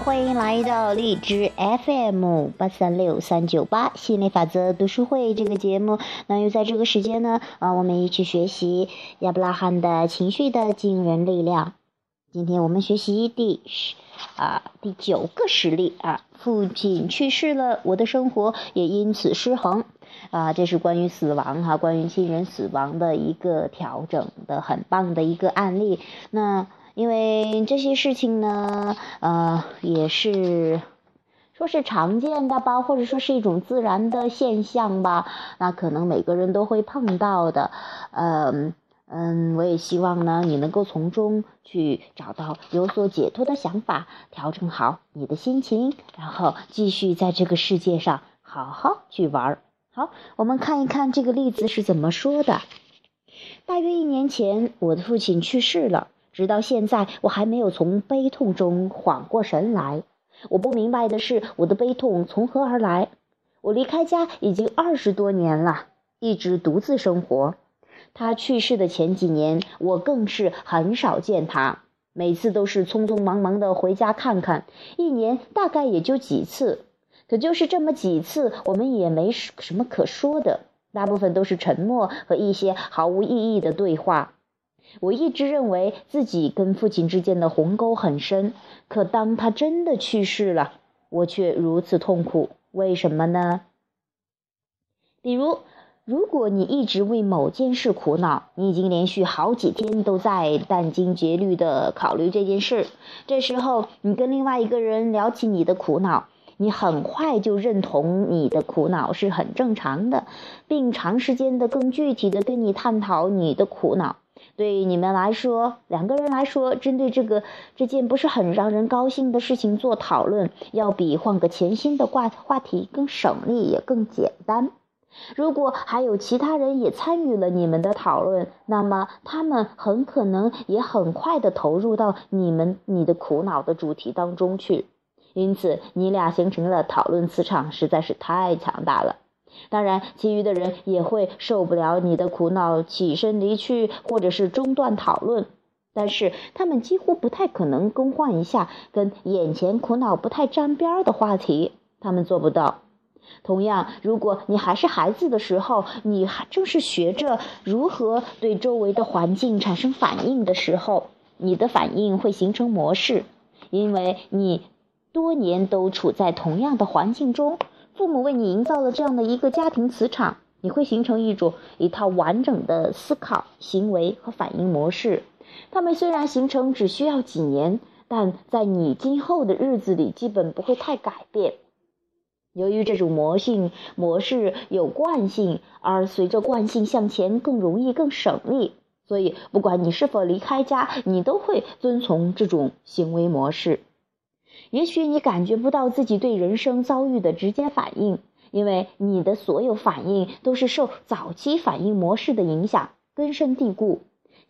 欢迎来到荔枝 FM 八三六三九八心理法则读书会这个节目。那又在这个时间呢，啊，我们一起学习亚伯拉罕的情绪的惊人力量。今天我们学习第十啊第九个实例啊，父亲去世了，我的生活也因此失衡啊。这是关于死亡哈，关于亲人死亡的一个调整的很棒的一个案例。那。因为这些事情呢，呃，也是说是常见的吧，或者说是一种自然的现象吧，那可能每个人都会碰到的，嗯嗯，我也希望呢，你能够从中去找到有所解脱的想法，调整好你的心情，然后继续在这个世界上好好去玩儿。好，我们看一看这个例子是怎么说的。大约一年前，我的父亲去世了。直到现在，我还没有从悲痛中缓过神来。我不明白的是，我的悲痛从何而来？我离开家已经二十多年了，一直独自生活。他去世的前几年，我更是很少见他，每次都是匆匆忙忙的回家看看，一年大概也就几次。可就是这么几次，我们也没什么可说的，大部分都是沉默和一些毫无意义的对话。我一直认为自己跟父亲之间的鸿沟很深，可当他真的去世了，我却如此痛苦。为什么呢？比如，如果你一直为某件事苦恼，你已经连续好几天都在殚精竭虑地考虑这件事，这时候你跟另外一个人聊起你的苦恼，你很快就认同你的苦恼是很正常的，并长时间的、更具体的跟你探讨你的苦恼。对你们来说，两个人来说，针对这个这件不是很让人高兴的事情做讨论，要比换个全新的话话题更省力也更简单。如果还有其他人也参与了你们的讨论，那么他们很可能也很快的投入到你们你的苦恼的主题当中去，因此你俩形成了讨论磁场实在是太强大了。当然，其余的人也会受不了你的苦恼，起身离去，或者是中断讨论。但是，他们几乎不太可能更换一下跟眼前苦恼不太沾边的话题，他们做不到。同样，如果你还是孩子的时候，你还正是学着如何对周围的环境产生反应的时候，你的反应会形成模式，因为你多年都处在同样的环境中。父母为你营造了这样的一个家庭磁场，你会形成一种一套完整的思考、行为和反应模式。他们虽然形成只需要几年，但在你今后的日子里基本不会太改变。由于这种魔性模式有惯性，而随着惯性向前更容易、更省力，所以不管你是否离开家，你都会遵从这种行为模式。也许你感觉不到自己对人生遭遇的直接反应，因为你的所有反应都是受早期反应模式的影响，根深蒂固。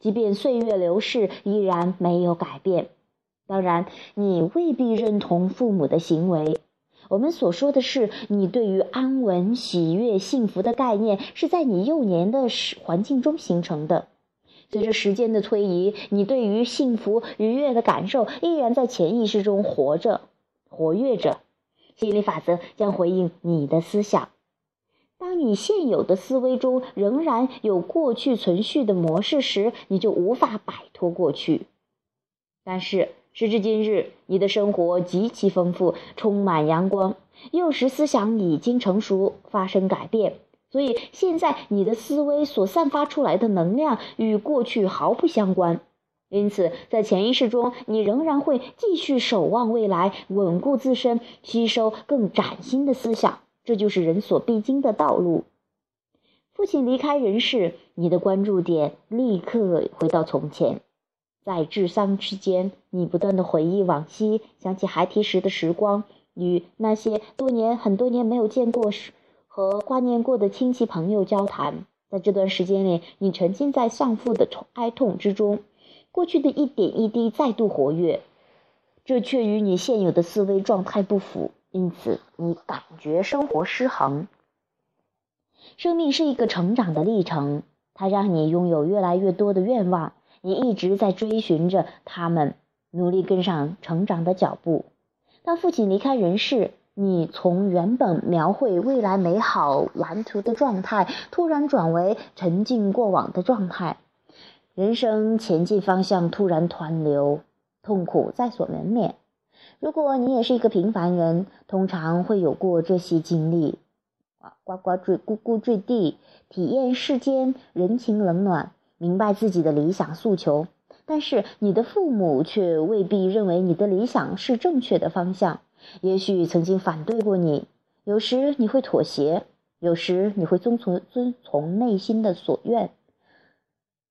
即便岁月流逝，依然没有改变。当然，你未必认同父母的行为。我们所说的是，你对于安稳、喜悦、幸福的概念是在你幼年的环境中形成的。随着时间的推移，你对于幸福愉悦的感受依然在潜意识中活着、活跃着。心理法则将回应你的思想。当你现有的思维中仍然有过去存续的模式时，你就无法摆脱过去。但是时至今日，你的生活极其丰富，充满阳光，幼时思想已经成熟，发生改变。所以现在你的思维所散发出来的能量与过去毫不相关，因此在潜意识中，你仍然会继续守望未来，稳固自身，吸收更崭新的思想。这就是人所必经的道路。父亲离开人世，你的关注点立刻回到从前，在治丧之间，你不断的回忆往昔，想起孩提时的时光，与那些多年、很多年没有见过。和挂念过的亲戚朋友交谈，在这段时间里，你沉浸在丧父的痛哀痛之中，过去的一点一滴再度活跃，这却与你现有的思维状态不符，因此你感觉生活失衡。生命是一个成长的历程，它让你拥有越来越多的愿望，你一直在追寻着他们，努力跟上成长的脚步。当父亲离开人世，你从原本描绘未来美好蓝图的状态，突然转为沉浸过往的状态，人生前进方向突然湍流，痛苦在所难免。如果你也是一个平凡人，通常会有过这些经历：啊，呱呱坠，咕咕坠地，体验世间人情冷暖，明白自己的理想诉求。但是你的父母却未必认为你的理想是正确的方向。也许曾经反对过你，有时你会妥协，有时你会遵从遵从内心的所愿。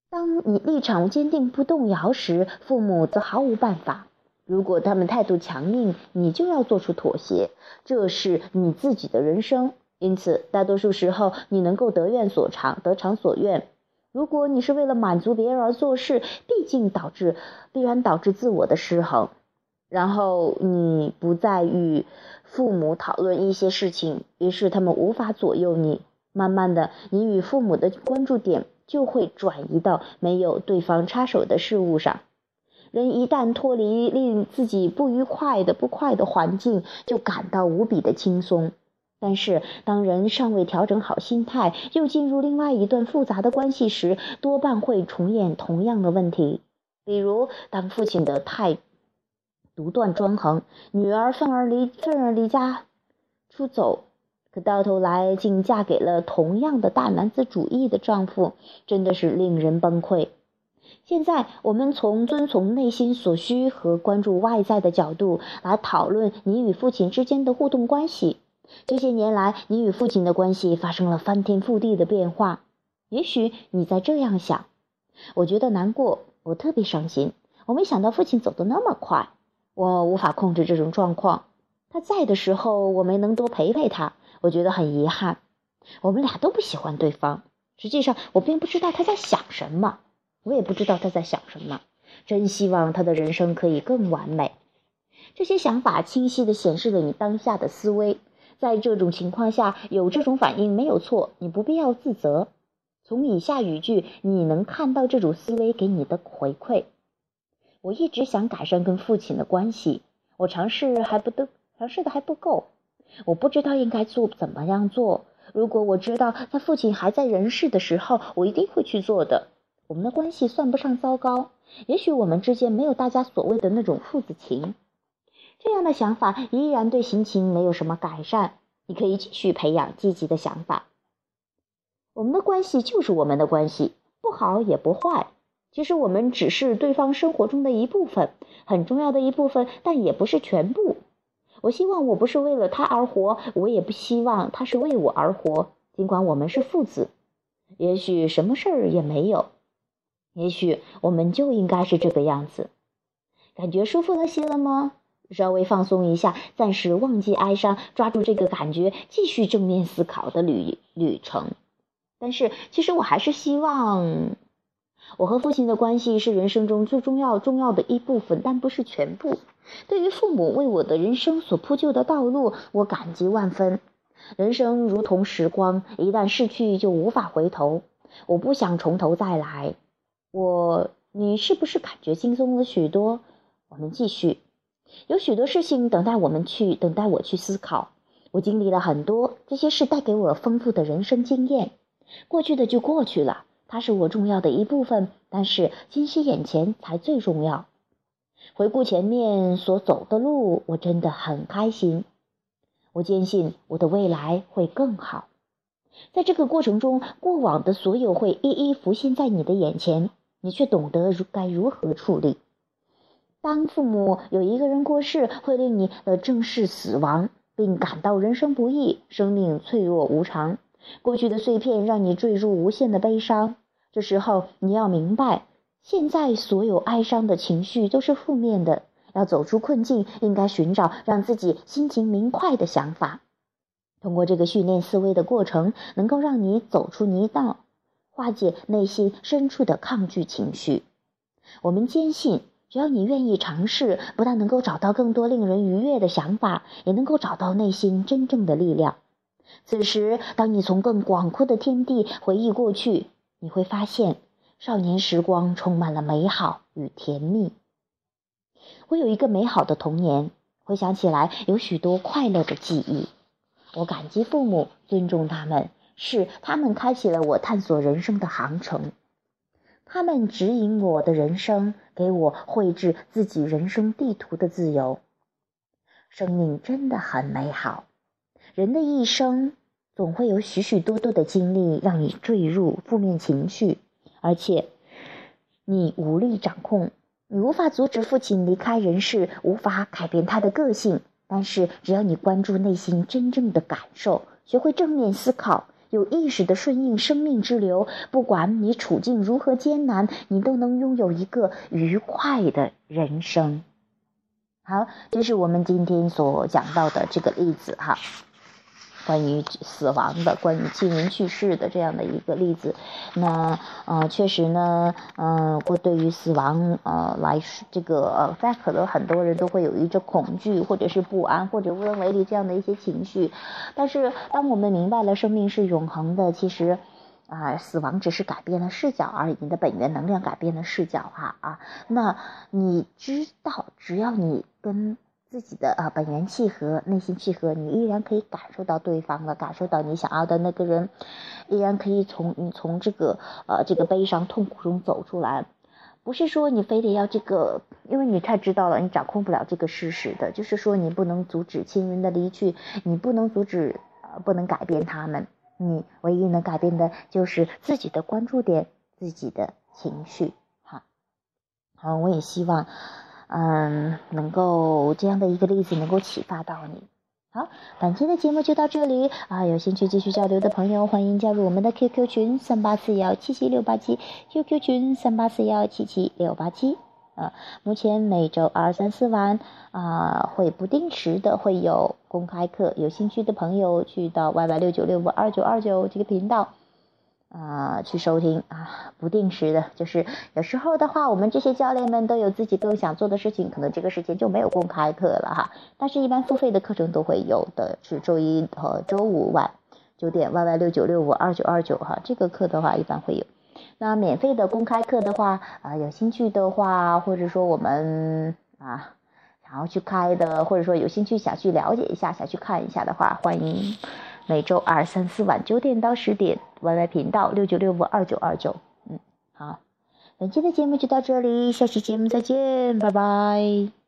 当你立场坚定不动摇时，父母则毫无办法。如果他们态度强硬，你就要做出妥协。这是你自己的人生，因此大多数时候你能够得愿所偿，得偿所愿。如果你是为了满足别人而做事，毕竟导致必然导致自我的失衡。然后你不再与父母讨论一些事情，于是他们无法左右你。慢慢的，你与父母的关注点就会转移到没有对方插手的事物上。人一旦脱离令自己不愉快的不快的环境，就感到无比的轻松。但是，当人尚未调整好心态，又进入另外一段复杂的关系时，多半会重演同样的问题。比如，当父亲的态。独断专横，女儿愤而离愤而离家出走，可到头来竟嫁给了同样的大男子主义的丈夫，真的是令人崩溃。现在我们从遵从内心所需和关注外在的角度来讨论你与父亲之间的互动关系。这些年来，你与父亲的关系发生了翻天覆地的变化。也许你在这样想：我觉得难过，我特别伤心，我没想到父亲走得那么快。我无法控制这种状况。他在的时候，我没能多陪陪他，我觉得很遗憾。我们俩都不喜欢对方。实际上，我并不知道他在想什么，我也不知道他在想什么。真希望他的人生可以更完美。这些想法清晰地显示了你当下的思维。在这种情况下，有这种反应没有错，你不必要自责。从以下语句，你能看到这种思维给你的回馈。我一直想改善跟父亲的关系，我尝试还不都尝试的还不够，我不知道应该做怎么样做。如果我知道在父亲还在人世的时候，我一定会去做的。我们的关系算不上糟糕，也许我们之间没有大家所谓的那种父子情。这样的想法依然对心情没有什么改善。你可以继续培养积极的想法。我们的关系就是我们的关系，不好也不坏。其实我们只是对方生活中的一部分，很重要的一部分，但也不是全部。我希望我不是为了他而活，我也不希望他是为我而活。尽管我们是父子，也许什么事儿也没有，也许我们就应该是这个样子。感觉舒服了些了吗？稍微放松一下，暂时忘记哀伤，抓住这个感觉，继续正面思考的旅旅程。但是，其实我还是希望。我和父亲的关系是人生中最重要、重要的一部分，但不是全部。对于父母为我的人生所铺就的道路，我感激万分。人生如同时光，一旦逝去就无法回头。我不想从头再来。我，你是不是感觉轻松了许多？我们继续。有许多事情等待我们去，等待我去思考。我经历了很多，这些事带给我丰富的人生经验。过去的就过去了。它是我重要的一部分，但是珍惜眼前才最重要。回顾前面所走的路，我真的很开心。我坚信我的未来会更好。在这个过程中，过往的所有会一一浮现在你的眼前，你却懂得如该如何处理。当父母有一个人过世，会令你的正视死亡，并感到人生不易，生命脆弱无常。过去的碎片让你坠入无限的悲伤。这时候你要明白，现在所有哀伤的情绪都是负面的。要走出困境，应该寻找让自己心情明快的想法。通过这个训练思维的过程，能够让你走出泥道，化解内心深处的抗拒情绪。我们坚信，只要你愿意尝试，不但能够找到更多令人愉悦的想法，也能够找到内心真正的力量。此时，当你从更广阔的天地回忆过去。你会发现，少年时光充满了美好与甜蜜。我有一个美好的童年，回想起来有许多快乐的记忆。我感激父母，尊重他们，是他们开启了我探索人生的航程。他们指引我的人生，给我绘制自己人生地图的自由。生命真的很美好，人的一生总会有许许多多的经历让你坠入负面情绪，而且你无力掌控，你无法阻止父亲离开人世，无法改变他的个性。但是，只要你关注内心真正的感受，学会正面思考，有意识的顺应生命之流，不管你处境如何艰难，你都能拥有一个愉快的人生。好，这是我们今天所讲到的这个例子哈。关于死亡的，关于亲人去世的这样的一个例子，那呃，确实呢，嗯，我对于死亡呃来，这个呃，在可能很多人都会有一种恐惧，或者是不安，或者无能为力这样的一些情绪。但是，当我们明白了生命是永恒的，其实啊，死亡只是改变了视角而已，你的本源能量改变了视角哈啊。那你知道，只要你跟自己的啊本源契合，内心契合，你依然可以感受到对方的，感受到你想要的那个人，依然可以从你从这个呃这个悲伤痛苦中走出来。不是说你非得要这个，因为你太知道了，你掌控不了这个事实的。就是说你不能阻止亲人的离去，你不能阻止，不能改变他们，你唯一能改变的就是自己的关注点，自己的情绪。哈，好，我也希望。嗯，能够这样的一个例子能够启发到你。好，本期的节目就到这里啊！有兴趣继续交流的朋友，欢迎加入我们的 QQ 群三八四幺七七六八七，QQ 群三八四幺七七六八七。啊，目前每周二三四晚啊会不定时的会有公开课，有兴趣的朋友去到 YY 六九六五二九二九这个频道。啊，去收听啊，不定时的，就是有时候的话，我们这些教练们都有自己更想做的事情，可能这个时间就没有公开课了哈。但是，一般付费的课程都会有的，是周一和周五晚九点，Y Y 六九六五二九二九哈。这个课的话，一般会有。那免费的公开课的话，啊，有兴趣的话，或者说我们啊想要去开的，或者说有兴趣想去了解一下，想去看一下的话，欢迎。每周二、三、四晚九点到十点，Y Y 频道六九六五二九二九。嗯，好，本期的节目就到这里，下期节目再见，拜拜。